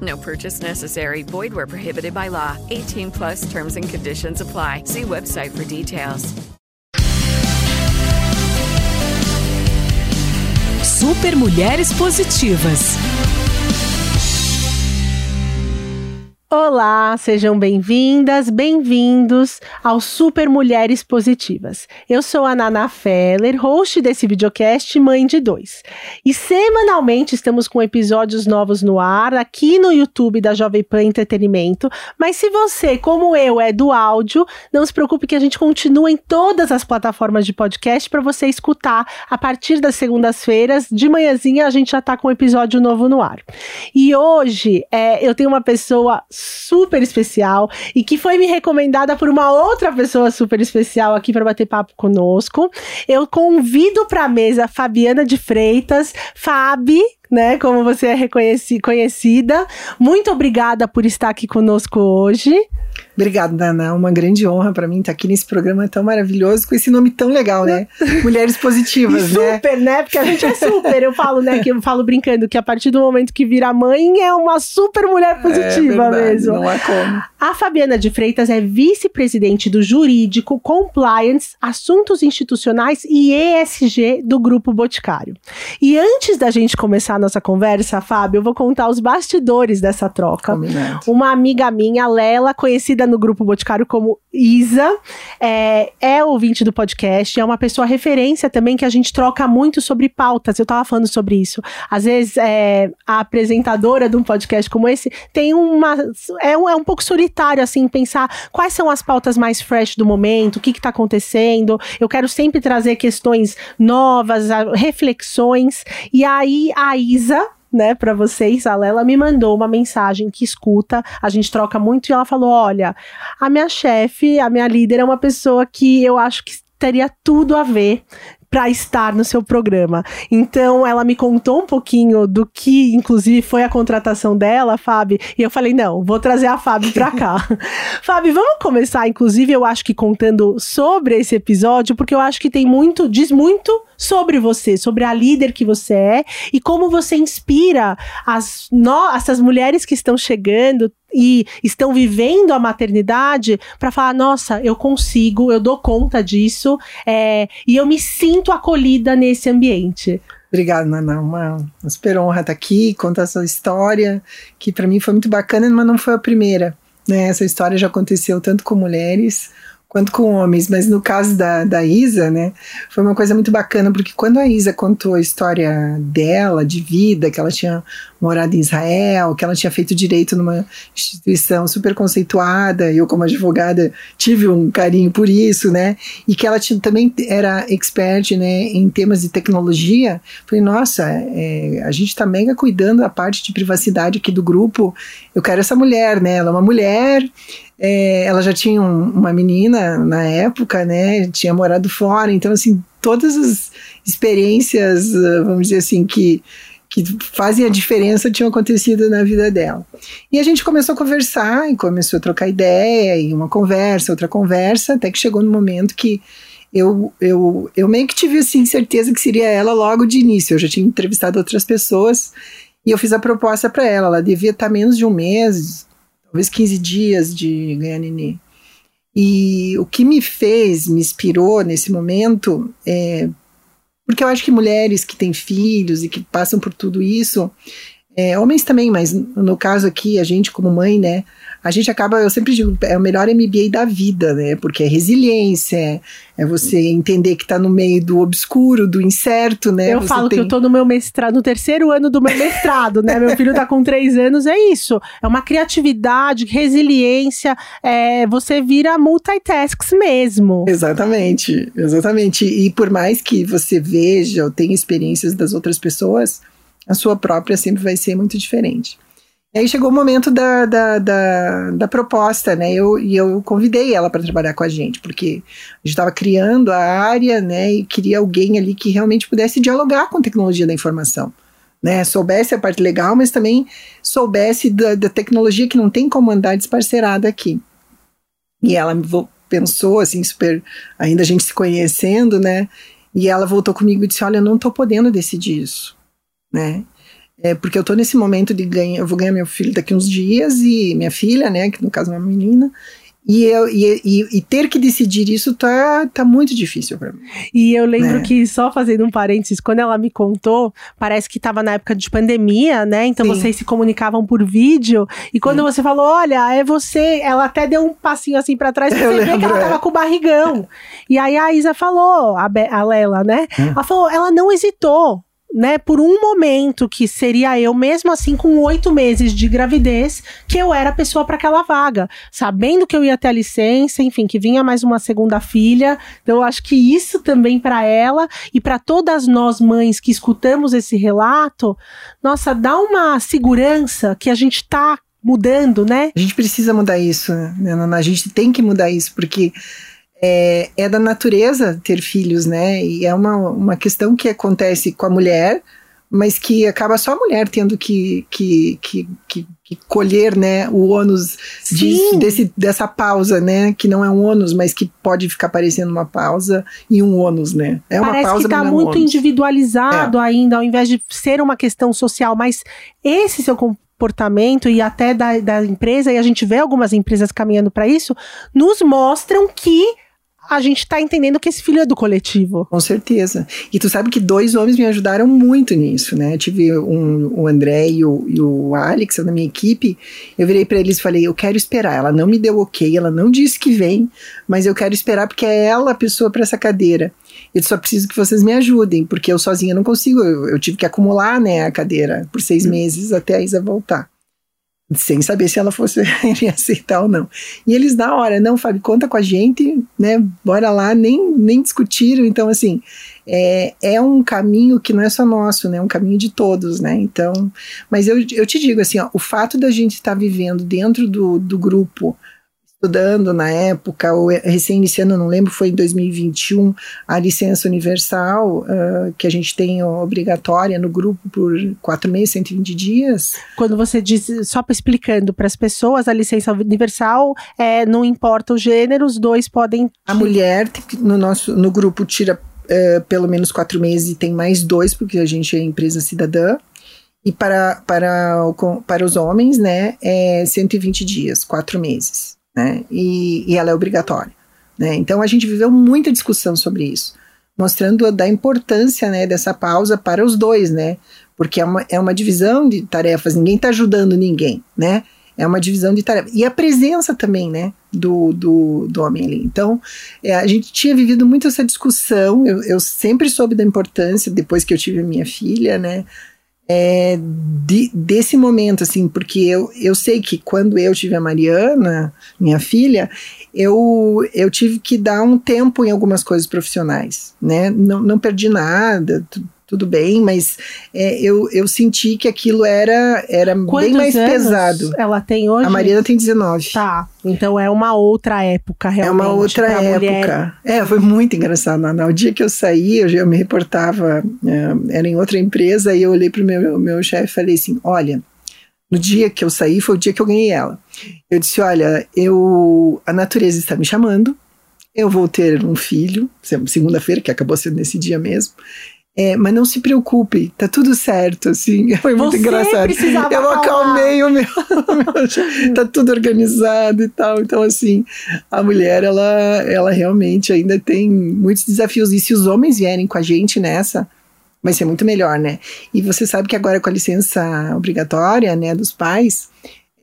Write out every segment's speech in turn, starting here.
No purchase necessary. Void where prohibited by law. 18 plus terms and conditions apply. See website for details. Super Mulheres Positivas. Olá, sejam bem-vindas, bem-vindos ao Super Mulheres Positivas. Eu sou a Nana Feller, host desse videocast Mãe de Dois. E semanalmente estamos com episódios novos no ar, aqui no YouTube da Jovem Pan Entretenimento. Mas se você, como eu, é do áudio, não se preocupe que a gente continua em todas as plataformas de podcast para você escutar a partir das segundas-feiras. De manhãzinha a gente já está com um episódio novo no ar. E hoje é, eu tenho uma pessoa super especial e que foi me recomendada por uma outra pessoa super especial aqui para bater papo conosco. Eu convido para a mesa Fabiana de Freitas, Fabi, né, como você é reconhecida. Muito obrigada por estar aqui conosco hoje. Obrigada, Dana. Uma grande honra para mim estar aqui nesse programa tão maravilhoso, com esse nome tão legal, né? Mulheres Positivas, super, né? Super, né? Porque a gente é super. Eu falo, né? Que eu falo brincando que a partir do momento que vira mãe é uma super mulher é positiva é verdade, mesmo. Não é como. A Fabiana de Freitas é vice-presidente do Jurídico, Compliance, Assuntos Institucionais e ESG do Grupo Boticário. E antes da gente começar a nossa conversa, Fábio, eu vou contar os bastidores dessa troca. Combinado. Uma amiga minha, Lela, conhecida no Grupo Boticário como Isa, é, é ouvinte do podcast, é uma pessoa referência também que a gente troca muito sobre pautas. Eu tava falando sobre isso. Às vezes, é, a apresentadora de um podcast como esse tem uma. É um, é um pouco solitário, assim, pensar quais são as pautas mais fresh do momento, o que, que tá acontecendo. Eu quero sempre trazer questões novas, reflexões. E aí, a Isa, né, para vocês, a Lela me mandou uma mensagem que escuta, a gente troca muito e ela falou: "Olha, a minha chefe, a minha líder é uma pessoa que eu acho que teria tudo a ver para estar no seu programa. Então, ela me contou um pouquinho do que, inclusive, foi a contratação dela, Fábio, e eu falei: não, vou trazer a Fábio para cá. Fábio, vamos começar, inclusive, eu acho que contando sobre esse episódio, porque eu acho que tem muito, diz muito sobre você, sobre a líder que você é e como você inspira as no, essas mulheres que estão chegando e estão vivendo a maternidade para falar: nossa, eu consigo, eu dou conta disso é, e eu me sinto acolhida nesse ambiente. Obrigada, Nana. Uma, uma super honra estar aqui, contar essa história, que para mim foi muito bacana, mas não foi a primeira. Né? Essa história já aconteceu tanto com mulheres quanto com homens, mas no caso da, da Isa, né, foi uma coisa muito bacana, porque quando a Isa contou a história dela, de vida, que ela tinha morado em Israel, que ela tinha feito direito numa instituição super conceituada, eu como advogada tive um carinho por isso, né, e que ela tinha, também era expert, né, em temas de tecnologia, falei, nossa, é, a gente tá mega cuidando da parte de privacidade aqui do grupo, eu quero essa mulher, né, ela é uma mulher, é, ela já tinha um, uma menina na época, né? Tinha morado fora, então assim todas as experiências, ah, vamos dizer assim, que que fazem a diferença tinham acontecido na vida dela. E a gente começou a conversar, e começou a trocar ideia, e uma conversa, outra conversa, até que chegou no momento que eu, eu, eu meio que tive assim, certeza que seria ela logo de início. Eu já tinha entrevistado outras pessoas e eu fiz a proposta para ela. Ela devia estar menos de um mês, talvez 15 dias de ganhar nenê. E o que me fez, me inspirou nesse momento, é porque eu acho que mulheres que têm filhos e que passam por tudo isso, É, homens também, mas no caso aqui, a gente como mãe, né? A gente acaba, eu sempre digo, é o melhor MBA da vida, né? Porque é resiliência, é, você entender que tá no meio do obscuro, do incerto, né? Eu Você falo tem- que eu tô no meu mestrado, no terceiro ano do meu mestrado, né? Meu filho tá com três anos, é isso. É uma criatividade, resiliência, é, você vira multitasks mesmo. Exatamente, exatamente. E por mais que você veja ou tenha experiências das outras pessoas, a sua própria sempre vai ser muito diferente. E aí chegou o momento da, da, da, da proposta, né? Eu, e eu convidei ela para trabalhar com a gente, porque a gente estava criando a área, né? E queria alguém ali que realmente pudesse dialogar com a tecnologia da informação. Né, soubesse a parte legal, mas também soubesse da, da tecnologia que não tem como andar desparcerada aqui. E ela pensou, assim, super. Ainda a gente se conhecendo, né? E ela voltou comigo e disse: Olha, eu não tô podendo decidir isso, né? É porque eu tô nesse momento de ganhar. Eu vou ganhar meu filho daqui uns dias e minha filha, né? Que no caso é uma menina. E, eu, e, e, e ter que decidir isso tá, tá muito difícil para mim. E eu lembro É. que, só fazendo um parênteses, quando ela me contou, parece que tava na época de pandemia, né? Então Sim. vocês se comunicavam por vídeo. E quando você falou, olha, é você, ela até deu um passinho assim pra trás pra Eu você ver que ela é. tava com o barrigão. e aí a Isa falou, a, Be- a Lela, né? Hum. Ela falou, ela não hesitou. Né, por um momento que seria eu, mesmo assim, com oito meses de gravidez, que eu era a pessoa para aquela vaga, sabendo que eu ia ter a licença, enfim, que vinha mais uma segunda filha. Então, eu acho que isso também para ela e para todas nós mães que escutamos esse relato, nossa, dá uma segurança que a gente tá mudando, né? A gente precisa mudar isso, né? A gente tem que mudar isso, porque é, é da natureza ter filhos, né? E é uma, uma questão que acontece com a mulher, mas que acaba só a mulher tendo que, que, que, que, que colher né, o ônus Sim. desse, dessa pausa, né? Que não é um ônus, mas que pode ficar parecendo uma pausa e um ônus, né? É uma Parece pausa, que tá não é muito individualizado ainda, ao invés de ser uma questão social, mas esse seu comportamento e até da, da empresa, e a gente vê algumas empresas caminhando para isso, nos mostram que a gente tá entendendo que esse filho é do coletivo. Com certeza. E tu sabe que dois homens me ajudaram muito nisso, né? Eu tive um, o André e o, e o Alex na minha equipe. Eu virei para eles e falei: eu quero esperar. Ela não me deu ok, ela não disse que vem, mas eu quero esperar porque é ela a pessoa para essa cadeira. Eu só preciso que vocês me ajudem, porque eu sozinha não consigo. Eu, eu tive que acumular né, a cadeira por seis meses até a Isa voltar. Sem saber se ela fosse aceitar ou não. E eles, na hora, não, Fábio, conta com a gente, né? Bora lá, nem, nem discutiram. Então, assim, é, é um caminho que não é só nosso, né? É um caminho de todos, né? Então, mas eu, eu te digo assim, ó, o fato da gente estar vivendo dentro do, do grupo, estudando na época, ou recém-iniciando, não lembro, foi em 2021, a licença universal, ah, que a gente tem obrigatória no grupo por quatro meses, 120 dias. Quando você diz, só explicando para as pessoas, a licença universal é, não importa o gênero, os dois podem. A mulher no nosso no grupo tira eh, pelo menos quatro meses e tem mais dois, porque a gente é empresa cidadã. E para, para, para os homens, né, é 120 dias, quatro meses, né? E, e ela é obrigatória. Né? Então a gente viveu muita discussão sobre isso, mostrando a- da importância né, dessa pausa para os dois, né? Porque é uma, é uma divisão de tarefas, ninguém está ajudando ninguém, né? É uma divisão de tarefas. E a presença também, né? Do, do, do homem ali. Então, é, a gente tinha vivido muito essa discussão. Eu, eu sempre soube da importância, depois que eu tive a minha filha, né? É, de- desse momento, assim, porque eu, eu sei que quando eu tive a Mariana, minha filha, eu, eu tive que dar um tempo em algumas coisas profissionais, né? Não, não perdi nada, tudo bem, mas é, eu, eu senti que aquilo era, era bem mais pesado. ela tem hoje? A Mariana tem 19. Tá, então é uma outra época, É realmente. uma outra época. mulher. É, foi muito engraçado. Naná. O dia que eu saí, eu, já me reportava, é, era em outra empresa, e eu olhei pro meu, meu chefe e falei assim: olha, no dia que eu saí foi o dia que eu ganhei ela. Eu disse: olha, eu, a natureza está me chamando, eu vou ter um filho, segunda-feira, que acabou sendo nesse dia mesmo. É, mas não se preocupe, tá tudo certo, assim. Foi muito Você engraçado. Eu acalmei o meu, o meu- Tá tudo organizado e tal. Então, assim, a mulher, ela, ela realmente ainda tem muitos desafios. E se os homens vierem com a gente nessa, vai ser muito melhor, né? E você sabe que agora com a licença obrigatória, né, dos pais,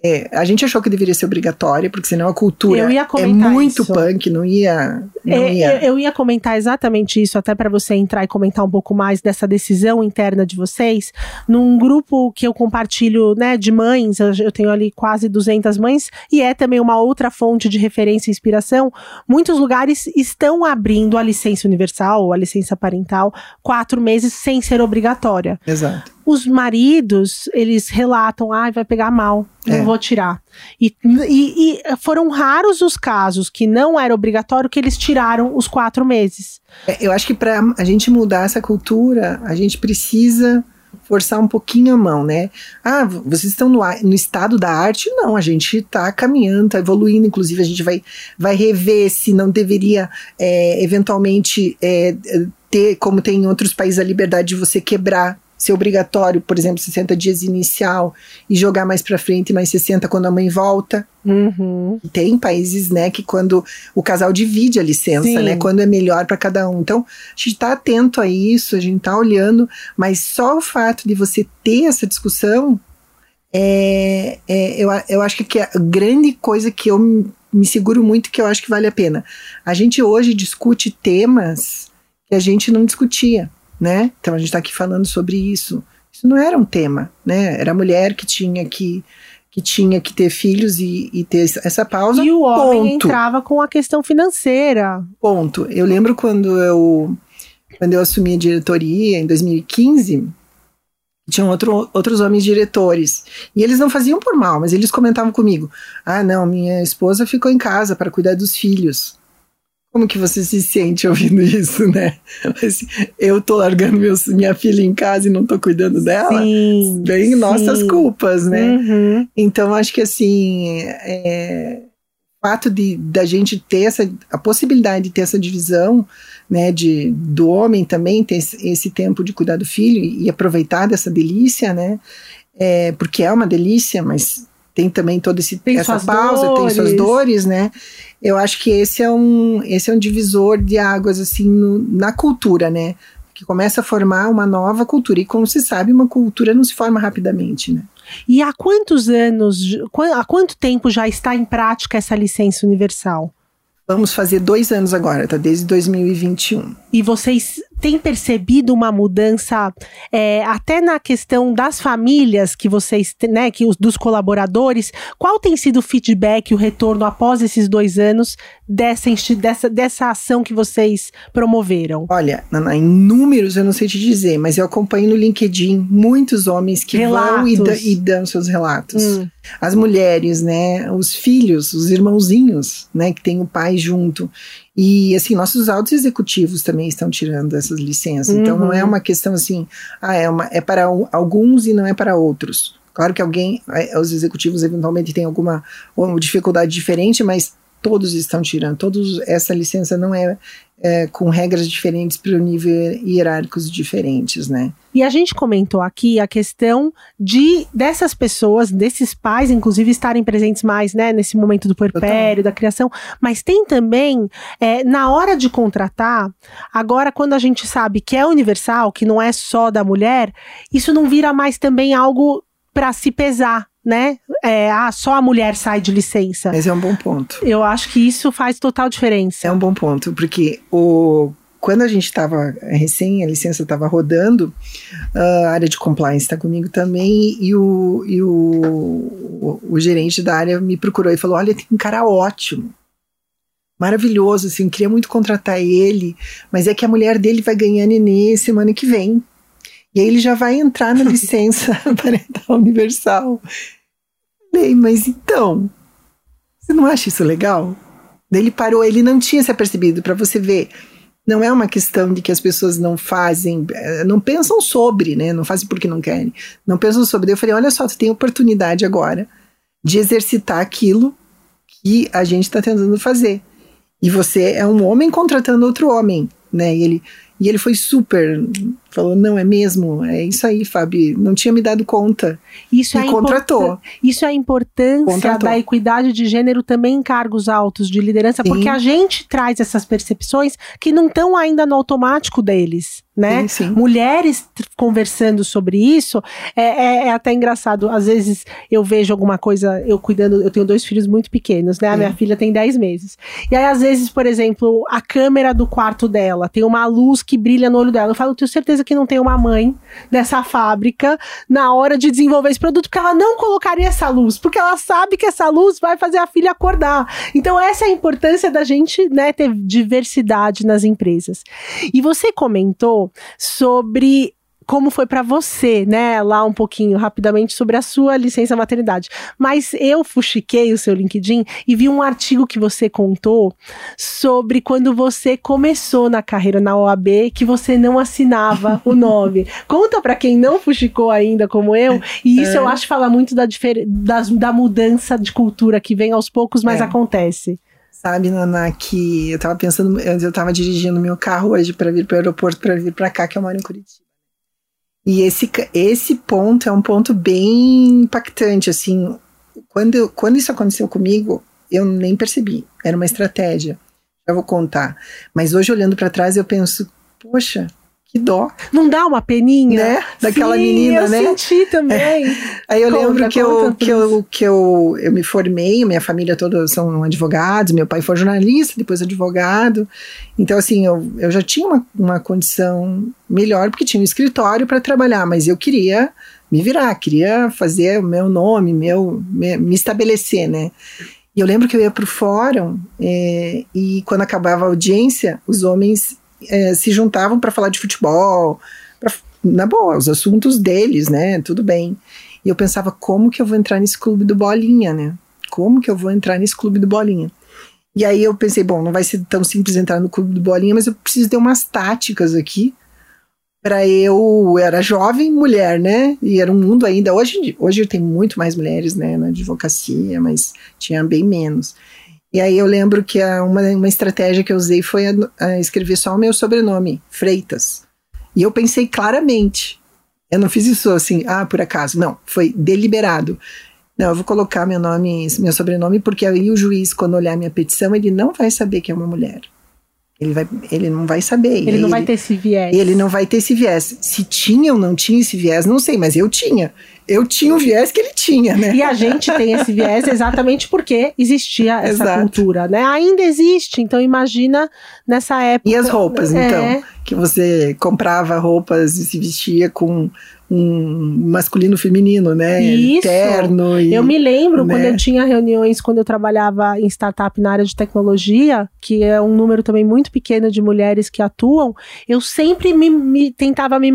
é, a gente achou que deveria ser obrigatória, porque senão a cultura é muito isso. punk, não ia. Não É, ia. eu, eu ia comentar exatamente isso, até para você entrar e comentar um pouco mais dessa decisão interna de vocês. Num grupo que eu compartilho, né, de mães, eu, eu tenho ali quase 200 mães, e é também uma outra fonte de referência e inspiração. Muitos lugares estão abrindo a licença universal ou a licença parental quatro meses sem ser obrigatória. Exato. Os maridos, eles relatam, ai, vai pegar mal, não É. vou tirar. E, e- e foram raros os casos que não era obrigatório que eles tiraram os quatro meses. É, Eu acho que para a gente mudar essa cultura, a gente precisa forçar um pouquinho a mão, né? Ah, vocês estão no, no estado da arte? Não, a gente está caminhando, está evoluindo. Inclusive, a gente vai, vai rever se não deveria, é, eventualmente, é, ter, como tem em outros países, a liberdade de você quebrar. Ser obrigatório, por exemplo, 60 dias inicial e jogar mais para frente, mais 60 quando a mãe volta. Uhum. Tem países, né, que quando o casal divide a licença, Sim. né, quando é melhor para cada um. Então, a gente está atento a isso, a gente está olhando, mas só o fato de você ter essa discussão, é, é, eu, eu acho que, a grande coisa que eu me- me seguro muito, que eu acho que vale a pena. A gente hoje discute temas que a gente não discutia, né? Então, a gente está aqui falando sobre isso. Isso não era um tema, né? Era a mulher que tinha que que tinha que ter filhos e, e ter essa pausa. E o homem ponto. entrava com a questão financeira. Ponto. Eu lembro quando eu quando eu assumi a diretoria em 2015, tinham outro, outros homens diretores. E eles não faziam por mal, mas eles comentavam comigo: "Ah, não, minha esposa ficou em casa para cuidar dos filhos". Como que você se sente ouvindo isso, né? Assim, eu tô largando minha filha em casa e não tô cuidando dela. Sim. Bem nossas sim. culpas, né? Uhum. Então, acho que assim, é, o fato de da gente ter essa a possibilidade de ter essa divisão, né, de do homem também ter esse, esse tempo de cuidar do filho e, aproveitar dessa delícia, né? É, porque é uma delícia, mas tem também toda esse, Tem essa pausa, tem suas dores. dores, né? Eu acho que esse é um esse é um divisor de águas assim no- na cultura, né? Que começa a formar uma nova cultura e como se sabe, uma cultura não se forma rapidamente, né? E há quantos anos, há quanto tempo já está em prática essa licença universal? Vamos fazer dois anos agora, tá? Desde 2021. E vocês têm percebido uma mudança é, até na questão das famílias que vocês, né, que os, dos colaboradores? Qual tem sido o feedback, o retorno após esses dois anos dessa, dessa, dessa ação que vocês promoveram? Olha, Naná, em números eu não sei te dizer, mas eu acompanho no LinkedIn muitos homens que vão e, da- Relatos. e dão seus relatos. Hum. As mulheres, né? Os filhos, os irmãozinhos, né? Que tem o pai junto. E, assim, nossos altos executivos também estão tirando essas licenças. Então, não é Uhum. uma questão assim, ah, é, uma, é para um- alguns e não é para outros. Claro que alguém, eh, os executivos eventualmente têm alguma uma dificuldade diferente, mas todos estão tirando. Todos, essa licença não é, é, com regras diferentes para o nível hierárquicos diferentes, né? E a gente comentou aqui a questão de dessas pessoas, desses pais, inclusive, estarem presentes mais, né, nesse momento do puerpério, da criação. Mas tem também, é, na hora de contratar, agora quando a gente sabe que é universal, que não é só da mulher, isso não vira mais também algo para se pesar, né? É, ah, só a mulher sai de licença. Mas é um bom ponto. Eu acho que isso faz total diferença. É um bom ponto, porque o, quando a gente estava recém, a licença estava rodando, a área de compliance está comigo também, e, o, e o, o, o gerente da área me procurou e falou: Olha, tem um cara ótimo. Maravilhoso, assim, queria muito contratar ele, mas é que a mulher dele vai ganhar nenê semana que vem. E aí ele já vai entrar na licença parental universal. Falei, mas então, você não acha isso legal? Ele parou, ele não tinha se apercebido, para você ver. Não é uma questão de que as pessoas não fazem, eh, não pensam sobre, né? Não fazem porque não querem. Não pensam sobre. Daí eu falei: olha só, tu tem oportunidade agora de exercitar aquilo que a gente está tentando fazer. E você é um homem contratando outro homem, né? E ele, E ele foi super, falou, não, é mesmo, é isso aí, Fábio, não tinha me dado conta. Isso e é contratou. Isso é a importância Contratou. da equidade de gênero também em cargos altos de liderança, Sim. porque a gente traz essas percepções que não estão ainda no automático deles. Né? Sim, sim. Mulheres conversando sobre isso é, é- é até engraçado. Às vezes eu vejo alguma coisa, eu cuidando, eu tenho dois filhos muito pequenos, né? A minha filha tem 10 meses. E aí, às vezes, por exemplo, a câmera do quarto dela tem uma luz que brilha no olho dela. Eu falo, tenho certeza que não tem uma mãe dessa fábrica na hora de desenvolver esse produto, porque ela não colocaria essa luz, porque ela sabe que essa luz vai fazer a filha acordar. Então, essa é a importância da gente né, ter diversidade nas empresas. E você comentou sobre como foi para você, né, lá um pouquinho rapidamente sobre a sua licença maternidade. Mas eu fuxiquei o seu LinkedIn e vi um artigo que você contou sobre quando você começou na carreira na OAB, que você não assinava o nome. Conta para quem não fuxicou ainda como eu, e isso eu acho que fala muito da, das- da mudança de cultura que vem aos poucos, mas É. acontece. Sabe, Naná, que eu tava pensando, eu, eu tava dirigindo meu carro hoje para vir para o aeroporto, para vir para cá, que eu moro em Curitiba. E esse, esse ponto é um ponto bem impactante, assim. Quando, quando isso aconteceu comigo, eu nem percebi. Era uma estratégia. Já vou contar. Mas hoje, olhando para trás, eu penso, poxa, que dó, Não dá uma peninha? né? Daquela Sim, menina, eu né? senti também. Aí eu Conta, lembro que, eu, que, eu, que eu, eu me formei, minha família toda são advogados, meu pai foi jornalista, depois advogado. Então, assim, eu, eu já tinha uma, uma condição melhor, porque tinha um escritório para trabalhar, mas eu queria me virar, queria fazer o meu nome, meu, me, me estabelecer, né? E eu lembro que eu ia para o fórum é, e quando acabava a audiência, os homens é, se juntavam para falar de futebol, pra, na boa, os assuntos deles, né? Tudo bem. E eu pensava, como que eu vou entrar nesse clube do Bolinha, né? Como que eu vou entrar nesse clube do Bolinha? E aí eu pensei, bom, não vai ser tão simples entrar no clube do Bolinha, mas eu preciso ter umas táticas aqui para eu eu era jovem mulher, né? E era um mundo ainda hoje hoje tem muito mais mulheres, né, na advocacia, mas tinha bem menos. E aí eu lembro que a, uma, uma estratégia que eu usei foi a, a escrever só o meu sobrenome, Freitas. E eu pensei claramente. Eu não fiz isso assim, ah, por acaso. Não, foi deliberado. Não, eu vou colocar meu nome, meu sobrenome, porque aí o juiz, quando olhar minha petição, ele não vai saber que é uma mulher. Ele, vai, ele não vai saber. Ele não vai ter esse viés. Ele não vai ter esse viés. Se tinha ou não tinha esse viés, não sei, mas eu tinha. Eu tinha o viés que ele tinha, né? E a gente tem esse viés exatamente porque existia essa Exato. cultura, né? Ainda existe, então imagina nessa época. E as roupas, É. então? Que você comprava roupas e se vestia com um masculino feminino, né? Isso. Terno e... Eu me lembro né? quando eu tinha reuniões, quando eu trabalhava em startup na área de tecnologia, que é um número também muito pequeno de mulheres que atuam, eu sempre me, me- tentava me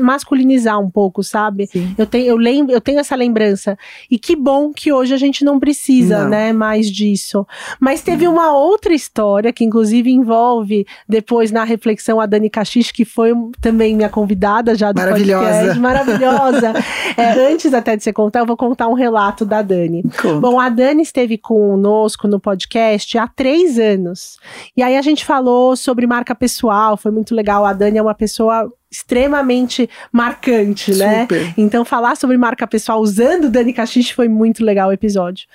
masculinizar um pouco, sabe? Sim. Eu tenho, eu lembro, eu tenho essa lembrança. E que bom que hoje a gente não precisa, Não. né, mais disso. Mas teve uma outra história que inclusive envolve depois na reflexão a Dani Caxixe, que foi também minha convidada já do Maravilhosa. podcast, maravilhosa. É, antes até de você contar, eu vou contar um relato da Dani. Conta. Bom, a Dani esteve conosco no podcast há três anos. E aí a gente falou sobre marca pessoal, foi muito legal. A Dani é uma pessoa extremamente marcante, né? Super. Então, falar sobre marca pessoal usando Dani Caxixe foi muito legal o episódio.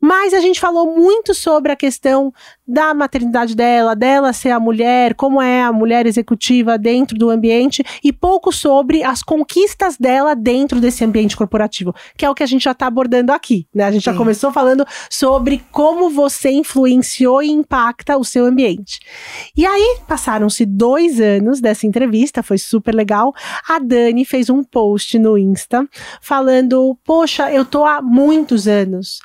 Mas a gente falou muito sobre a questão da maternidade dela, dela ser a mulher, como é a mulher executiva dentro do ambiente e pouco sobre as conquistas dela dentro desse ambiente corporativo, que é o que a gente já está abordando aqui, né? A gente já Sim. começou falando sobre como você influenciou e impacta o seu ambiente. E aí, passaram-se dois anos dessa entrevista, foi super legal. A Dani fez um post no Insta falando: Poxa, eu tô há muitos anos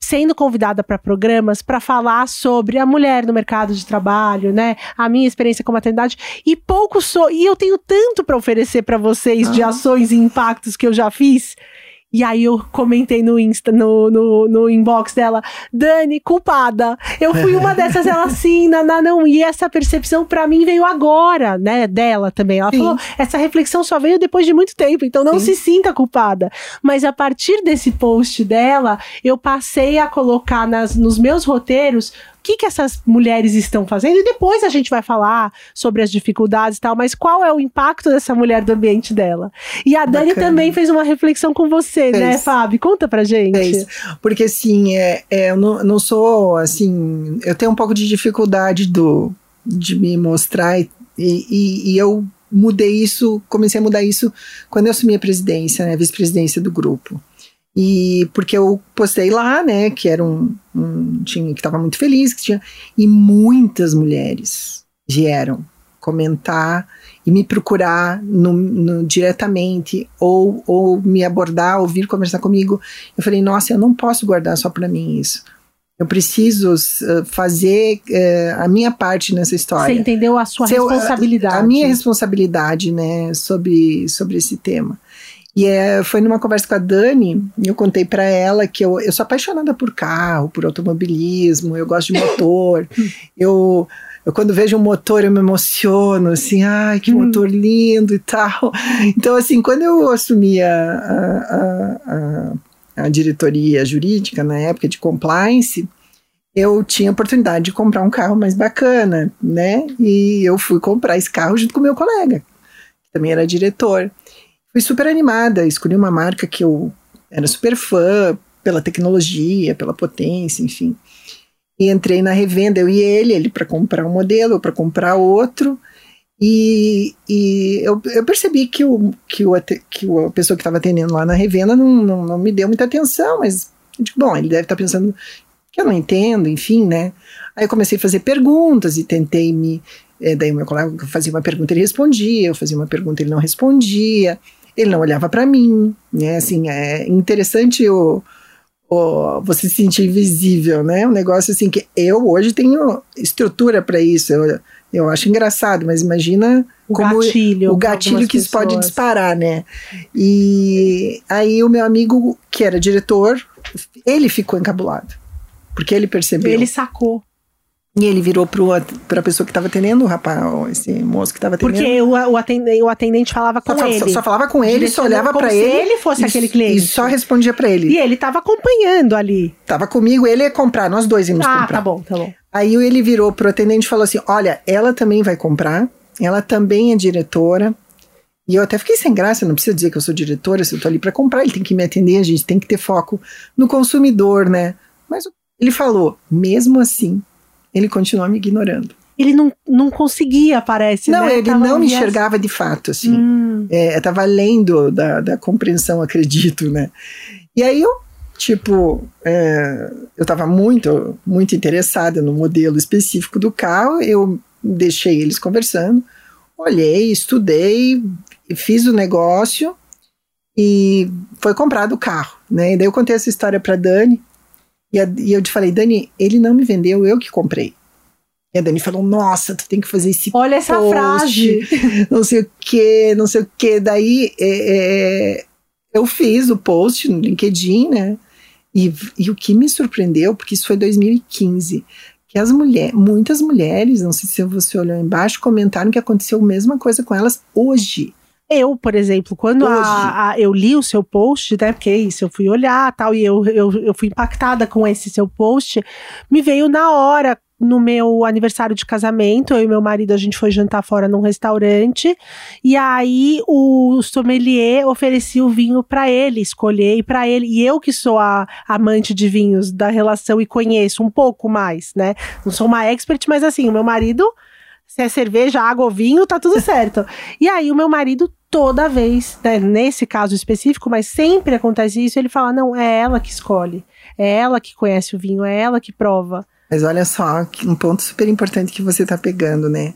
sendo convidada para programas para falar sobre a mulher no mercado de trabalho, né? A minha experiência com maternidade e pouco sou e eu tenho tanto para oferecer para vocês de ações e impactos que eu já fiz. E aí eu comentei no Insta, no, no, no inbox dela, Dani, culpada. Eu fui uma dessas, ela assim, naná, não. E essa percepção pra mim veio agora, né, dela também. Ela Sim. falou, essa reflexão só veio depois de muito tempo, então não se sinta culpada. Mas a partir desse post dela, eu passei a colocar nas, nos meus roteiros que, que essas mulheres estão fazendo, e depois a gente vai falar sobre as dificuldades e tal, mas qual é o impacto dessa mulher do ambiente dela. E a Dani Bacana. também fez uma reflexão com você, né, Fez. Fábio? Conta pra gente. É isso. Porque assim, é, é, eu não, não sou assim. Eu tenho um pouco de dificuldade do, de me mostrar e, e, e eu mudei isso, comecei a mudar isso quando eu assumi a presidência, né, a vice-presidência do grupo. E porque eu postei lá, né, que era um, um time que estava muito feliz, que tinha e muitas mulheres vieram comentar e me procurar no, no- diretamente ou, ou me abordar, ou vir conversar comigo. Eu falei, nossa, eu não posso guardar só para mim isso. Eu preciso uh, fazer uh, a minha parte nessa Você história. entendeu a sua Se eu- responsabilidade. A minha responsabilidade, né, sobre, sobre esse tema. E é, foi numa conversa com a Dani, eu contei para ela que eu, eu sou apaixonada por carro, por automobilismo, eu gosto de motor. eu, eu, quando vejo um motor, eu me emociono, assim, ai, que Hum. motor lindo e tal. Então, assim, quando eu assumi a, a, a, a, diretoria jurídica, na época de compliance, eu tinha a oportunidade de comprar um carro mais bacana, né? E eu fui comprar esse carro junto com o meu colega, que também era diretor. Fui super animada, escolhi uma marca que eu era super fã pela tecnologia, pela potência, enfim. E entrei na revenda, eu e ele, ele para comprar um modelo, para comprar outro. E, e eu, eu percebi que, o, que, o, que a pessoa que estava atendendo lá na revenda não, não, não me deu muita atenção, mas digo, bom, ele deve estar pensando que eu não entendo, enfim, né? Aí eu comecei a fazer perguntas e tentei me. eh, daí o meu colega fazia uma pergunta, ele respondia, eu fazia uma pergunta, ele não respondia, ele não olhava para mim, né? Assim, é interessante o, o, você se sentir invisível, né? Um negócio assim que eu hoje tenho estrutura para isso, eu, eu acho engraçado, mas imagina O como gatilho. o gatilho que isso pode disparar, né? E aí o meu amigo, que era diretor, ele ficou encabulado. Porque ele percebeu. Ele sacou. E ele virou para a pessoa que estava atendendo, o rapaz, esse moço que estava atendendo. Porque o, o, atendente, o atendente falava com só, ele. só, só falava com ele, só olhava para se ele. ele fosse e- aquele cliente. E só respondia para ele. E ele tava acompanhando ali. Tava comigo, ele ia comprar, nós dois íamos ah, comprar. tá bom, tá bom. Aí ele virou pro atendente e falou assim: Olha, ela também vai comprar, ela também é diretora. E eu até fiquei sem graça, não precisa dizer que eu sou diretora, se eu tô ali para comprar, ele tem que me atender, a gente tem que ter foco no consumidor, né? Mas ele falou, mesmo assim, ele continua me ignorando. Ele não, não conseguia, parece. não, né? ele Tava não me enxergava de fato, assim. Hum. É, tava além da, da compreensão, acredito, né? E aí eu, tipo, é, eu tava muito, muito interessada no modelo específico do carro, eu deixei eles conversando, olhei, estudei, fiz o negócio e foi comprado o carro, né? E daí eu contei essa história pra Dani e, a- e eu te falei, Dani, ele não me vendeu, eu que comprei. E a Dani falou, nossa, tu tem que fazer esse Olha essa post, frase. não sei o que, não sei o que. Daí é, é, eu fiz o post no LinkedIn, né? E, e o que me surpreendeu, porque isso foi 2015, que as mulheres, muitas mulheres, não sei se você olhou embaixo, comentaram que aconteceu a mesma coisa com elas hoje. Eu, por exemplo, quando a- a- eu li o seu post, né? Porque é isso, eu fui olhar tal, e eu, eu, eu fui impactada com esse seu post, me veio na hora. No meu aniversário de casamento, eu e meu marido, a gente foi jantar fora num restaurante. E aí o sommelier oferecia o vinho pra ele, escolher para ele. E eu que sou a amante de vinhos da relação e conheço um pouco mais, né? Não sou uma expert, mas assim, o meu marido, se é cerveja, água ou vinho, tá tudo certo. E aí o meu marido toda vez, né, nesse caso específico, mas sempre acontece isso, ele fala: "Não, é ela que escolhe. É ela que conhece o vinho, é ela que prova". Mas olha só, um ponto super importante que você está pegando, né?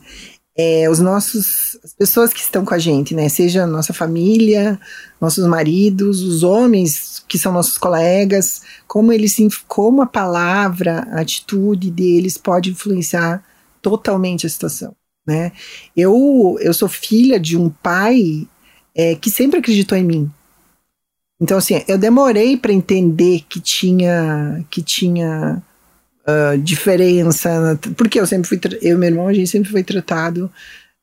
É, os nossos, as pessoas que estão com a gente, né? Seja nossa família, nossos maridos, os homens que são nossos colegas, como eles, como a palavra, a atitude deles pode influenciar totalmente a situação, né? Eu, eu sou filha de um pai é, que sempre acreditou em mim. Então, assim, eu demorei para entender que tinha, que tinha ah, diferença, porque eu sempre fui, eu e meu irmão, a gente sempre foi tratado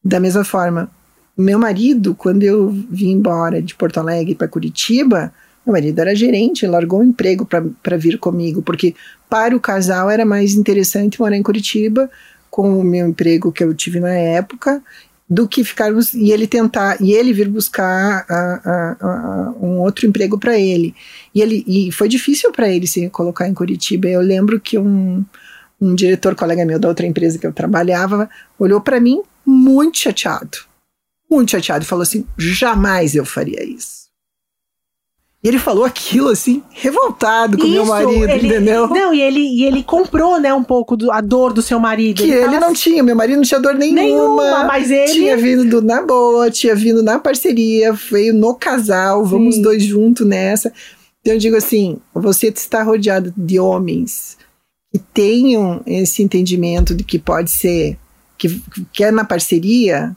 da mesma forma. Meu marido, quando eu vim embora de Porto Alegre para Curitiba, Meu marido era gerente, largou o emprego para vir comigo, porque para o casal era mais interessante morar em Curitiba com o meu emprego que eu tive na época do que ficarmos e ele tentar e ele vir buscar a, a, a, um outro emprego para ele. E ele e foi difícil para ele se colocar em Curitiba. Eu lembro que um, um diretor colega meu da outra empresa que eu trabalhava olhou para mim muito chateado. Muito chateado e falou assim jamais eu faria isso e ele falou aquilo assim, revoltado com Isso, meu marido, ele, entendeu? Não, e ele, e ele comprou, né, um pouco do, a dor do seu marido. Que ele, ele não assim, tinha, meu marido não tinha dor nenhuma. Nenhuma, mas ele. Tinha vindo na boa, tinha vindo na parceria, veio no casal, vamos Sim. dois juntos nessa. Então eu digo assim: você está rodeado de homens que tenham esse entendimento de que pode ser, que, que é na parceria,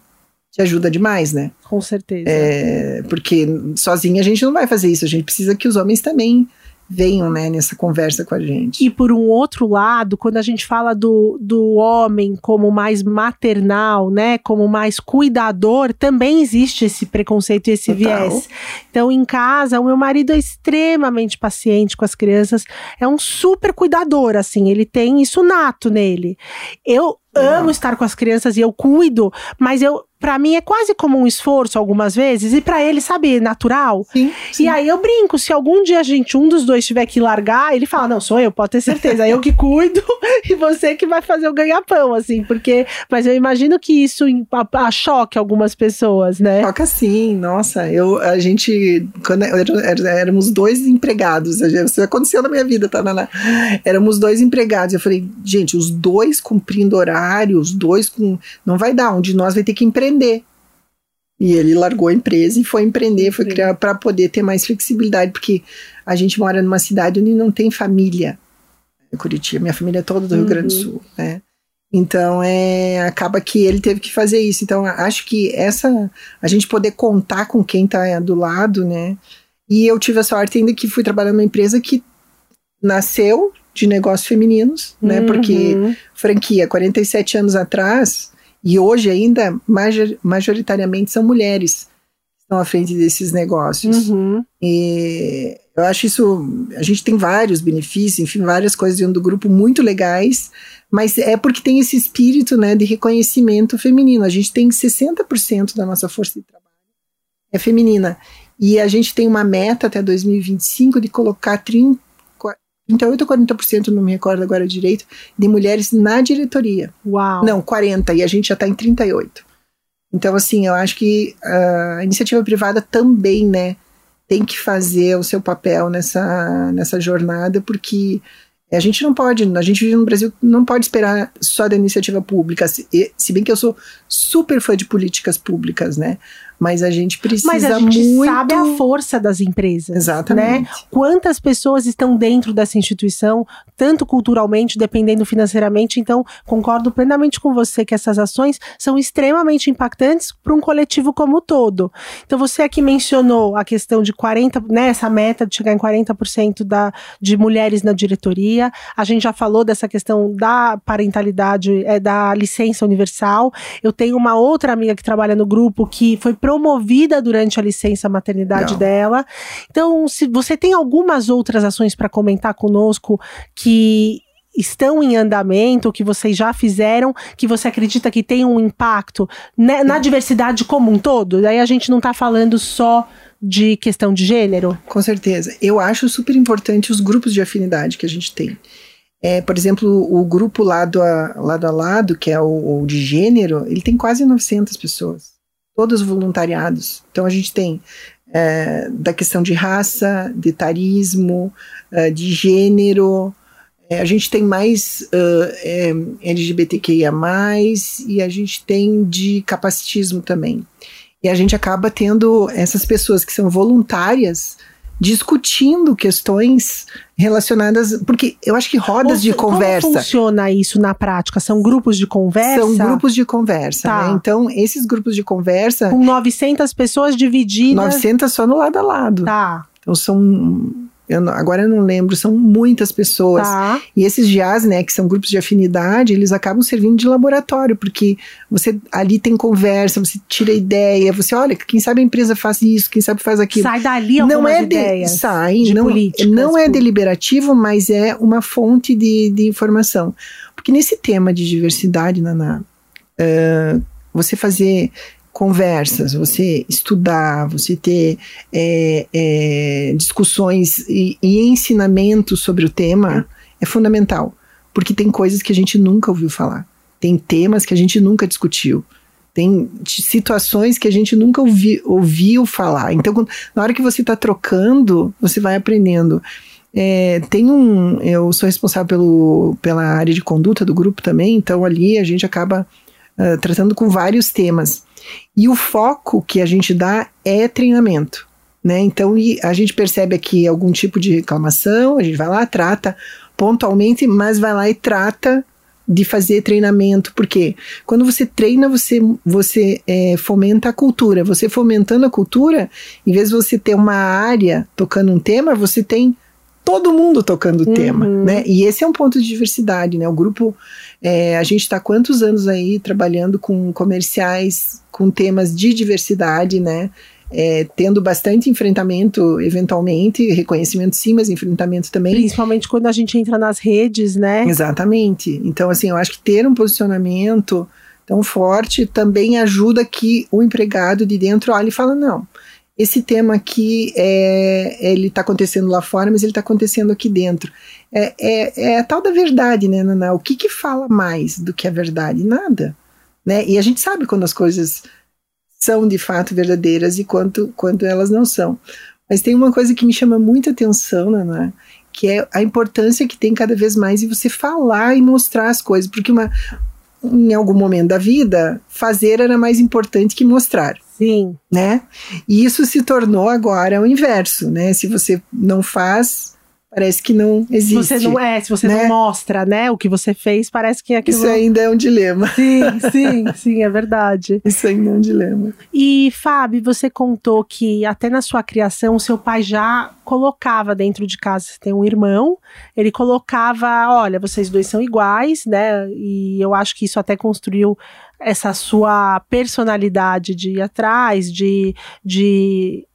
te ajuda demais, né? Com certeza. É, porque sozinha a gente não vai fazer isso, a gente precisa que os homens também venham né, nessa conversa com a gente. E por um outro lado, quando a gente fala do, do homem como mais maternal, né, como mais cuidador, também existe esse preconceito e esse Total. viés. Então, em casa, o meu marido é extremamente paciente com as crianças, é um super cuidador, assim, ele tem isso nato nele. Eu amo estar com as crianças e eu cuido, mas eu para mim é quase como um esforço algumas vezes e para ele, sabe, natural. Sim, sim. E aí eu brinco, se algum dia a gente um dos dois tiver que largar, ele fala: "Não, sou eu, pode ter certeza, eu que cuido e você que vai fazer o ganha-pão", assim, porque mas eu imagino que isso a, a choque algumas pessoas, né? Choca sim, nossa, eu a gente quando éramos dois empregados, isso aconteceu na minha vida, tá, Naná? Éramos dois empregados. Eu falei: "Gente, os dois cumprindo horário, os dois com não vai dar, um de nós vai ter que empreender empreender. E ele largou a empresa e foi empreender, foi criar para poder ter mais flexibilidade, porque a gente mora numa cidade onde não tem família. Curitiba, minha família é toda do Rio Grande do uhum. Sul, né? Então é acaba que ele teve que fazer isso. Então acho que essa a gente poder contar com quem está do lado, né? E eu tive a sorte ainda que fui trabalhar numa empresa que nasceu de negócios femininos, né? uhum. Porque franquia, 47 anos atrás, e hoje ainda, majoritariamente, são mulheres que estão à frente desses negócios. Uhum. E eu acho isso. A gente tem vários benefícios, enfim, várias coisas dentro do grupo muito legais, mas é porque tem esse espírito né, de reconhecimento feminino. A gente tem 60% da nossa força de trabalho é feminina. E a gente tem uma meta até 2025 de colocar 30, 38 ou 40%, não me recordo agora direito, de mulheres na diretoria. Uau! Não, 40, e a gente já está em 38. Então, assim, eu acho que a iniciativa privada também, né, tem que fazer o seu papel nessa, nessa jornada, porque a gente não pode, a gente vive no Brasil, não pode esperar só da iniciativa pública, se, se bem que eu sou super fã de políticas públicas, né, mas a gente precisa Mas a gente muito... sabe a força das empresas. Exatamente. Né? Quantas pessoas estão dentro dessa instituição, tanto culturalmente, dependendo financeiramente. Então, concordo plenamente com você que essas ações são extremamente impactantes para um coletivo como um todo. Então, você aqui mencionou a questão de 40, né, essa meta de chegar em 40% da, de mulheres na diretoria. A gente já falou dessa questão da parentalidade, é, da licença universal. Eu tenho uma outra amiga que trabalha no grupo que foi promovida durante a licença maternidade Não. dela. Então, se você tem algumas outras ações para comentar conosco que estão em andamento, que vocês já fizeram, que você acredita que tem um impacto né, na diversidade como um todo? Daí a gente não está falando só de questão de gênero? Com certeza. Eu acho super importante os grupos de afinidade que a gente tem. É, por exemplo, o grupo lado a lado, a lado que é o, o de gênero, ele tem quase 900 pessoas todos voluntariados. Então a gente tem é, da questão de raça, de tarismo, é, de gênero. É, a gente tem mais uh, LGBTQIA, e a gente tem de capacitismo também. E a gente acaba tendo essas pessoas que são voluntárias discutindo questões relacionadas, porque eu acho que rodas de conversa. Como funciona isso na prática? São grupos de conversa? São grupos de conversa, tá. né? Então, esses grupos de conversa com 900 pessoas divididas 900 só no lado a lado. Tá. Então são eu não, agora eu não lembro, são muitas pessoas. Tá. E esses GIAs, né, que são grupos de afinidade, eles acabam servindo de laboratório, porque você ali tem conversa, você tira ideia, você olha, quem sabe a empresa faz isso, quem sabe faz aquilo. Sai dali não algumas é de, ideias. sai, de não, não é deliberativo, mas é uma fonte de, de informação. Porque nesse tema de diversidade, Naná, eh, você fazer conversas, você estudar, você ter é, é, discussões e, e ensinamentos sobre o tema é fundamental, porque tem coisas que a gente nunca ouviu falar, tem temas que a gente nunca discutiu, tem situações que a gente nunca ouvi, ouviu falar. Então, quando- na hora que você está trocando, você vai aprendendo. É, tem um. Eu sou responsável pelo, pela área de conduta do grupo também, então ali a gente acaba ah, tratando com vários temas. E o foco que a gente dá é treinamento. Né? Então a gente percebe aqui algum tipo de reclamação, a gente vai lá, trata pontualmente, mas vai lá e trata de fazer treinamento, porque quando você treina, você, você é, fomenta a cultura. Você fomentando a cultura, em vez de você ter uma área tocando um tema, você tem todo mundo tocando o tema, né? E esse é um ponto de diversidade, né? O grupo, é, a gente está quantos anos aí trabalhando com comerciais com temas de diversidade, né? É, tendo bastante enfrentamento, eventualmente, reconhecimento sim, mas enfrentamento também. Principalmente quando a gente entra nas redes, né? Exatamente. Então, assim, eu acho que ter um posicionamento tão forte também ajuda que o empregado de dentro olhe e fala, não, esse tema aqui, é, ele está acontecendo lá fora, mas ele está acontecendo aqui dentro. É, é, é a tal da verdade, né, Naná? O que que fala mais do que a verdade? Nada. Né? E a gente sabe quando as coisas são de fato verdadeiras e quanto, quanto elas não são. Mas tem uma coisa que me chama muita atenção, Naná, que é a importância que tem cada vez mais em você falar e mostrar as coisas, porque uma, em algum momento da vida, fazer era mais importante que mostrar, Sim. né? E isso se tornou agora o inverso, né? Se você não faz, parece que não Se existe. você não é, se você né? não mostra, né, o que você fez, parece que aquilo Isso ainda é um dilema. Sim, sim, sim, é verdade. Isso ainda é um dilema. E, Fábio, você contou que até na sua criação, seu pai já colocava dentro de casa, você tem um irmão, ele colocava, olha, vocês dois são iguais, né? E eu acho que isso até construiu essa sua personalidade de ir atrás, de, de,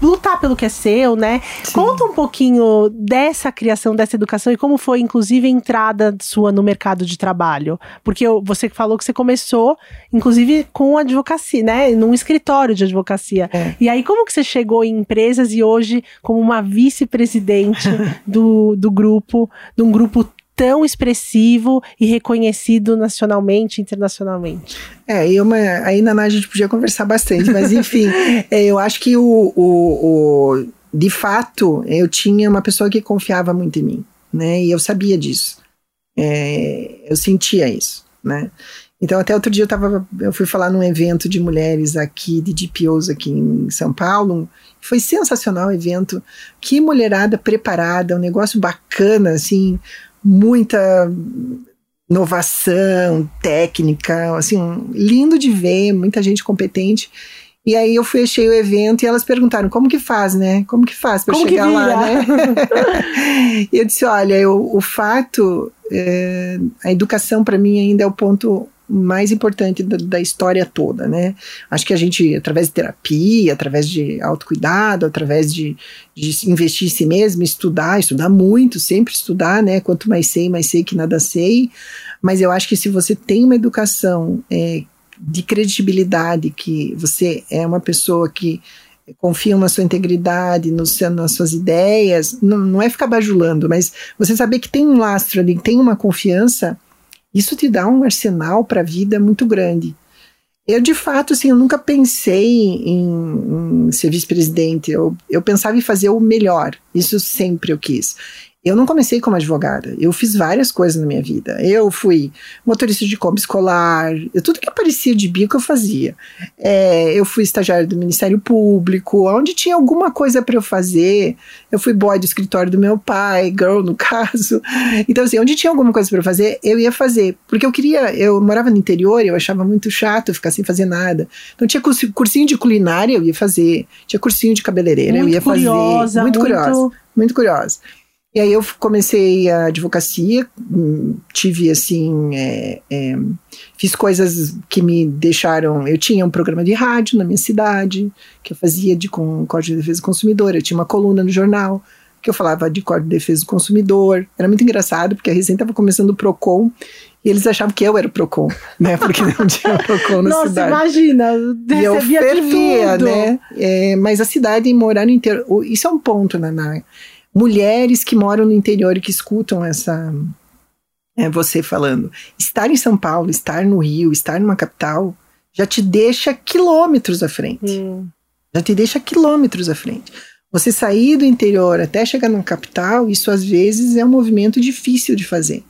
lutar pelo que é seu, né? Conta um pouquinho dessa criação, dessa educação e como foi, inclusive, a entrada sua no mercado de trabalho. Porque você falou que você começou, inclusive, com advocacia, né? Num escritório de advocacia. É. E aí, como que você chegou em empresas e hoje, como uma vice-presidente do, do grupo, de um grupo tão expressivo e reconhecido nacionalmente, internacionalmente? É, e uma, aí na a gente podia conversar bastante, mas enfim, é, eu acho que o, o, o- de fato eu tinha uma pessoa que confiava muito em mim, né? E eu sabia disso. É, eu sentia isso, né? Então até outro dia eu tava, eu fui falar num evento de mulheres aqui, de DPOs aqui em São Paulo. Foi sensacional o evento. Que mulherada preparada, um negócio bacana, assim, muita inovação, técnica, assim, lindo de ver, muita gente competente. E aí eu fechei o evento e elas perguntaram como que faz, né? Como que faz para chegar lá, né? e eu disse, olha, eu, o fato, é, a educação para mim ainda é o ponto mais importante da, da história toda, né? Acho que a gente, através de terapia, através de autocuidado, através de, de investir em si mesmo, estudar, estudar muito, sempre estudar, né? Quanto mais sei, mais sei que nada sei. Mas eu acho que se você tem uma educação é, de credibilidade, que você é uma pessoa que confiam na sua integridade, no seu, nas suas ideias, não, não é ficar bajulando, mas você saber que tem um lastro ali, tem uma confiança, isso te dá um arsenal para a vida muito grande. Eu, de fato, assim, eu nunca pensei em, em ser vice-presidente, eu, eu pensava em fazer o melhor, isso sempre eu quis. Eu não comecei como advogada, eu fiz várias coisas na minha vida. Eu fui motorista de combi escolar, eu, tudo que aparecia de bico eu fazia. É, eu fui estagiária do Ministério Público, onde tinha alguma coisa para eu fazer. Eu fui boy do escritório do meu pai, girl no caso. Então, assim, onde tinha alguma coisa para eu fazer, eu ia fazer. Porque eu queria, eu morava no interior e eu achava muito chato ficar sem fazer nada. Então, tinha cursinho de culinária, eu ia fazer. Tinha cursinho de cabeleireira, muito eu ia curiosa, fazer. Muito, muito curiosa. Muito curiosa. E aí eu comecei a advocacia, hum, tive assim, é, é, fiz coisas que me deixaram. Eu tinha um programa de rádio na minha cidade, que eu fazia de com Código de Defesa do Consumidor, eu tinha uma coluna no jornal que eu falava de Código de Defesa do Consumidor. Era muito engraçado, porque a recém estava começando o PROCON, e eles achavam que eu era o PROCON, né? Porque não tinha PROCON na Nossa, cidade. imagina, E eu fervia, tudo. né? É, mas a cidade morar no interior, isso é um ponto, Naná. Mulheres que moram no interior e que escutam essa. É, você falando. Estar em São Paulo, estar no Rio, estar numa capital, já te deixa quilômetros à frente. Hum. Já te deixa quilômetros à frente. Você sair do interior até chegar na capital, isso às vezes é um movimento difícil de fazer.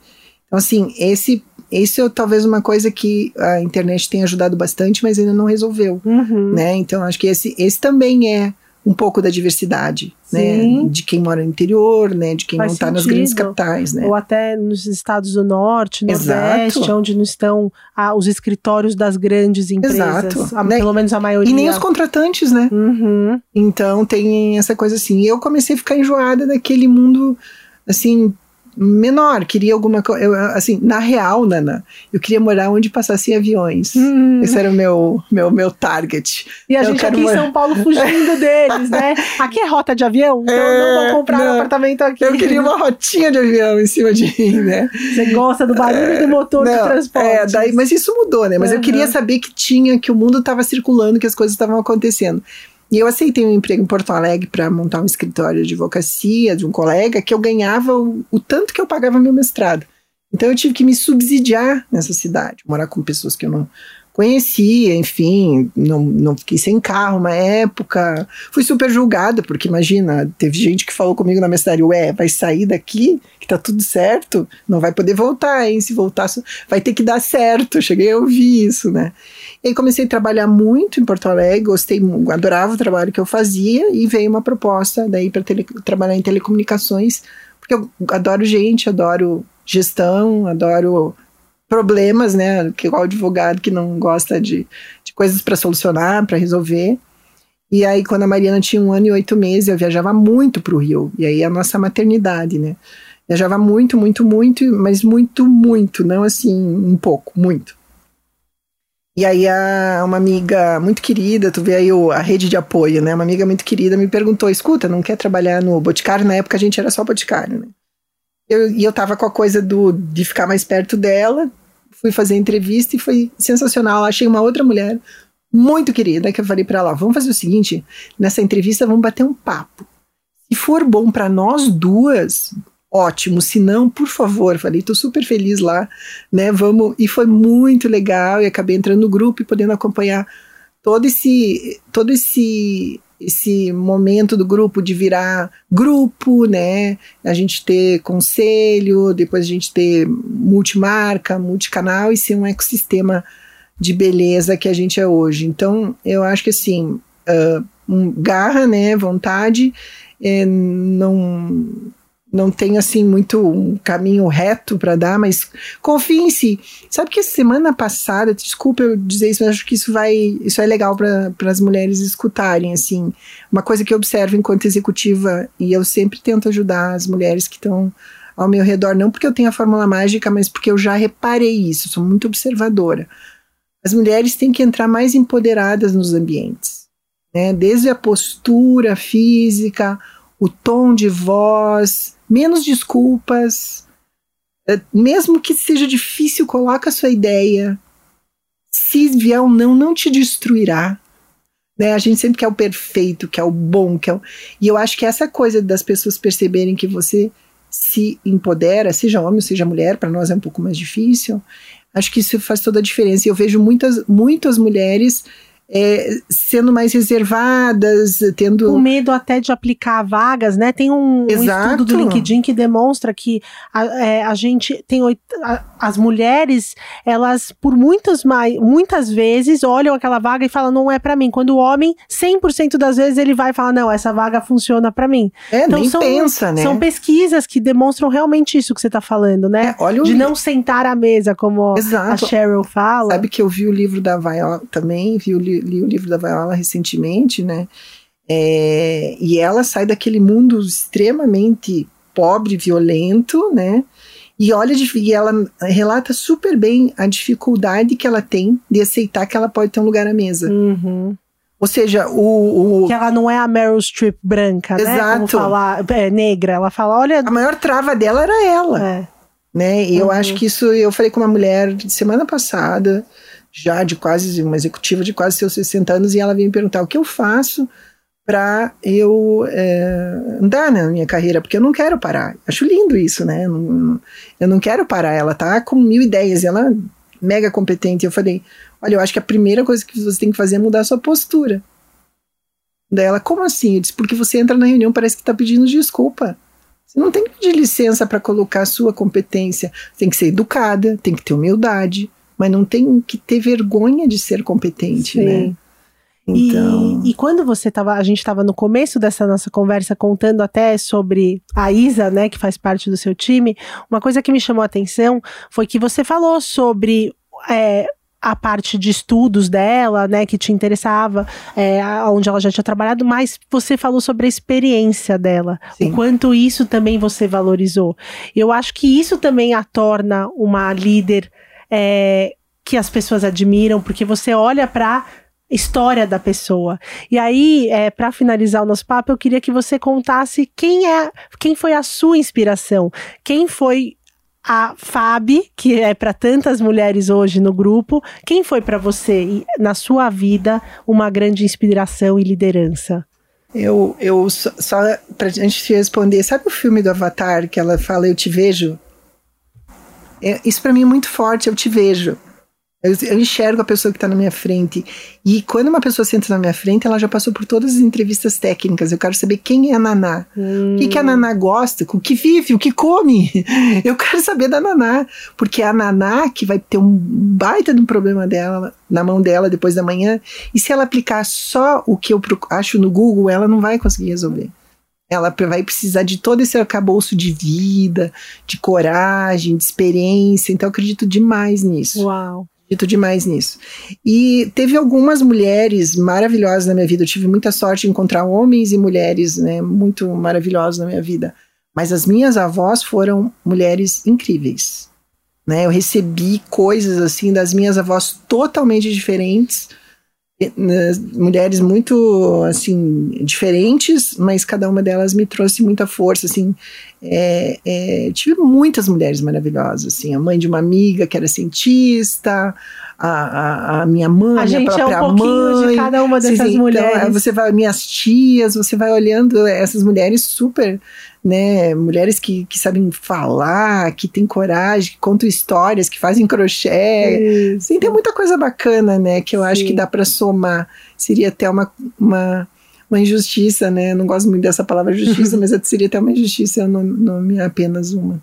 Então, assim, esse, esse é talvez uma coisa que a internet tem ajudado bastante, mas ainda não resolveu Uhum. né? Então acho que esse, esse também é um pouco da diversidade, Sim. né? De quem mora no interior, né? De quem Faz não está nas grandes capitais, né? Ou até nos estados do norte, Exato. nordeste, onde não estão ah, os escritórios das grandes empresas. Exato. a- Né? Pelo menos a maioria. E nem os contratantes, né? Uhum. Então tem essa coisa assim. E eu comecei a ficar enjoada daquele mundo assim menor, queria alguma coisa, assim, na real, Nana, eu queria morar onde passassem aviões. Hum. Esse era o meu meu meu target. E a Eu gente aqui em morar- São Paulo fugindo deles, né? Aqui é rota de avião, então É, não vou comprar um não. apartamento aqui. Eu queria uma rotinha de avião em cima de mim, né? Você gosta do barulho do motor de Não, transporte. É, daí, mas isso mudou, né? Mas eu Aham. queria saber que tinha, que o mundo estava circulando, que as coisas estavam acontecendo. E eu aceitei um emprego em Porto Alegre para montar um escritório de advocacia de um colega que eu ganhava o, o tanto que eu pagava meu mestrado. Então eu tive que me subsidiar nessa cidade, morar com pessoas que eu não conhecia, enfim, não, não fiquei sem carro uma época. Fui super julgada, porque imagina, teve gente que falou comigo na minha cidade, ué, vai sair daqui, que tá tudo certo, não vai poder voltar, hein? Se voltar, vai ter que dar certo. Cheguei a ouvir isso, né? E aí comecei a trabalhar muito em Porto Alegre, gostei, adorava o trabalho que eu fazia, e veio uma proposta daí para trabalhar em telecomunicações, porque eu adoro gente, adoro gestão, adoro problemas, né? Que igual advogado que não gosta de, de coisas para solucionar, para resolver. E aí, quando a Mariana tinha um ano e oito meses, eu viajava muito para o Rio. E aí, a nossa maternidade, né? Viajava muito, muito, muito, mas muito, muito, não assim, um pouco, muito. E aí, a, uma amiga muito querida, tu vê aí o, a rede de apoio, né? Uma amiga muito querida me perguntou: escuta, não quer trabalhar no Boticário? Na época a gente era só Boticário, né? Eu, e eu tava com a coisa do, de ficar mais perto dela, fui fazer entrevista e foi sensacional. Achei uma outra mulher muito querida que eu falei para ela: vamos fazer o seguinte, nessa entrevista vamos bater um papo. Se for bom para nós duas, ótimo. Se não, por favor, falei, tô super feliz lá, né? Vamos. E foi muito legal e acabei entrando no grupo e podendo acompanhar todo esse todo esse esse momento do grupo de virar grupo, né? A gente ter conselho, depois a gente ter multimarca, multicanal e ser um ecossistema de beleza que a gente é hoje. Então, eu acho que assim, uh, um, garra, né? Vontade, é, não não tem assim muito um caminho reto para dar, mas confie em si. Sabe que semana passada, desculpa eu dizer isso, mas acho que isso vai, isso é legal para as mulheres escutarem assim. Uma coisa que eu observo enquanto executiva e eu sempre tento ajudar as mulheres que estão ao meu redor, não porque eu tenho a fórmula mágica, mas porque eu já reparei isso, sou muito observadora. As mulheres têm que entrar mais empoderadas nos ambientes, né? Desde a postura física, o tom de voz, menos desculpas. É, mesmo que seja difícil, coloca a sua ideia. Se vier um não, não te destruirá. Né? A gente sempre quer o perfeito, quer o bom, quer o... E eu acho que essa coisa das pessoas perceberem que você se empodera, seja homem ou seja mulher, para nós é um pouco mais difícil. Acho que isso faz toda a diferença. E eu vejo muitas, muitas mulheres é, sendo mais reservadas, tendo. Com medo até de aplicar vagas, né? Tem um, um estudo do LinkedIn que demonstra que a, é, a gente tem a- as mulheres, elas por muitas, mai- muitas vezes olham aquela vaga e falam, não é pra mim. Quando o homem, 100% das vezes ele vai falar, não, essa vaga funciona pra mim. É, nem são, pensa, né? São pesquisas que demonstram realmente isso que você tá falando, né? É, olha de não sentar à mesa, como a Exato. Cheryl fala. Sabe que eu vi o livro da Viola também, vi o li, li o livro da Viola recentemente, né? É, e ela sai daquele mundo extremamente pobre, violento, né? E olha, e ela relata super bem a dificuldade que ela tem de aceitar que ela pode ter um lugar à mesa. Uhum. Ou seja, o, o- Que ela não é a Meryl Streep branca, né? Como Exato. falar, é, negra. Ela fala, olha. a maior trava dela era ela. É. né? E eu Uhum. acho que isso eu falei com uma mulher semana passada, já de quase uma executiva de quase seus 60 anos, e ela veio me perguntar o que eu faço para eu é, andar na minha carreira, porque eu não quero parar. Acho lindo isso, né? Eu não, eu não quero parar. Ela tá com mil ideias, ela é mega competente. Eu falei, olha, eu acho que a primeira coisa que você tem que fazer é mudar a sua postura. Daí ela, como assim? Eu disse, porque você entra na reunião, parece que tá pedindo desculpa. Você não tem que pedir licença para colocar a sua competência. Tem que ser educada, tem que ter humildade, mas não tem que ter vergonha de ser competente, Sim. né? Então, E, e quando você tava, a gente estava no começo dessa nossa conversa contando até sobre a Isa, né, que faz parte do seu time, uma coisa que me chamou a atenção foi que você falou sobre é, a parte de estudos dela, né, que te interessava, é, onde ela já tinha trabalhado, mas você falou sobre a experiência dela, Sim. o quanto isso também você valorizou. Eu acho que isso também a torna uma líder é, que as pessoas admiram, porque você olha para história da pessoa. E aí, é, para finalizar o nosso papo, eu queria que você contasse quem é, quem foi a sua inspiração, quem foi a Fabi, que é para tantas mulheres hoje no grupo, quem foi para você na sua vida uma grande inspiração e liderança? eu, eu só, só pra gente te responder, sabe o filme do Avatar que ela fala Eu te vejo? É, isso para mim é muito forte, eu te vejo. Eu, eu enxergo a pessoa que está na minha frente. E quando uma pessoa senta na minha frente, ela já passou por todas as entrevistas técnicas. Eu quero saber quem é a Naná. O que, que a Naná gosta, o que vive, o que come. Eu quero saber da Naná, porque é a Naná que vai ter um baita de um problema dela na mão dela depois da manhã, e se ela aplicar só o que eu acho no Google, ela não vai conseguir resolver. Ela vai precisar de todo esse arcabouço de vida, de coragem, de experiência. Então, eu acredito demais nisso. Uau. Acredito demais nisso. E teve algumas mulheres maravilhosas na minha vida. Eu tive muita sorte de encontrar homens e mulheres né, muito maravilhosos na minha vida. Mas as minhas avós foram mulheres incríveis. Né? Eu recebi coisas assim das minhas avós totalmente diferentes. Né, Mulheres muito assim diferentes, mas cada uma delas me trouxe muita força. Assim, é, é, tive muitas mulheres maravilhosas, assim, a mãe de uma amiga que era cientista, a, a, a minha mãe, A a, gente é um pouquinho mãe. de cada uma dessas sim. Então, mulheres. aí você vai, minhas tias, você vai olhando essas mulheres super, né, mulheres que, que sabem falar, que têm coragem, que contam histórias, que fazem crochê. Sim, tem muita coisa bacana, né, que eu acho Sim. que dá para somar. Seria até uma, uma, uma injustiça, né, não gosto muito dessa palavra justiça, mas seria até uma injustiça eu não, não me apenas uma.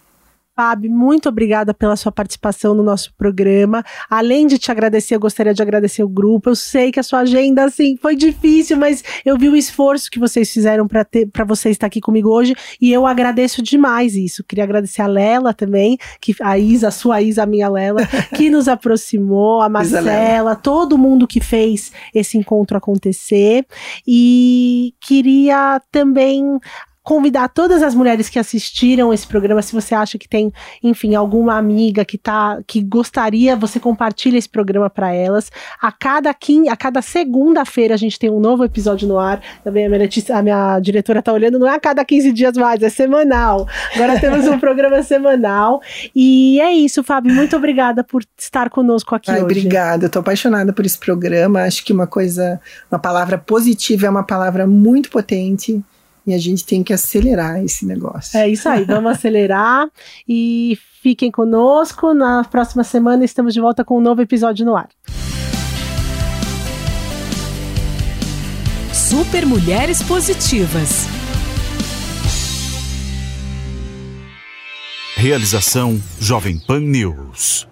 Fábio, muito obrigada pela sua participação no nosso programa. Além de te agradecer, eu gostaria de agradecer o grupo. Eu sei que a sua agenda, assim, foi difícil, mas eu vi o esforço que vocês fizeram para ter, para você estar aqui comigo hoje e eu agradeço demais isso. Queria agradecer a Lela também, que a Isa, a sua Isa, a minha Lela, que nos aproximou, a. Marcela, todo mundo que fez esse encontro acontecer. E queria também convidar todas as mulheres que assistiram esse programa, se você acha que tem, enfim, alguma amiga que tá que gostaria, você compartilha esse programa para elas. A cada quin, a cada segunda-feira a gente tem um novo episódio no ar. Também a minha, Letícia- a minha diretora tá olhando, não é a cada 15 dias mais, é semanal. Agora temos um programa semanal. E é isso, Fábio, muito obrigada por estar conosco aqui Ai, hoje. obrigada, eu tô apaixonada por esse programa. Acho que uma coisa, uma palavra positiva é uma palavra muito potente e a gente tem que acelerar esse negócio. É isso aí, vamos acelerar e fiquem conosco. Na próxima semana estamos de volta com um novo episódio no ar. Super Mulheres Positivas. Realização Jovem Pan News.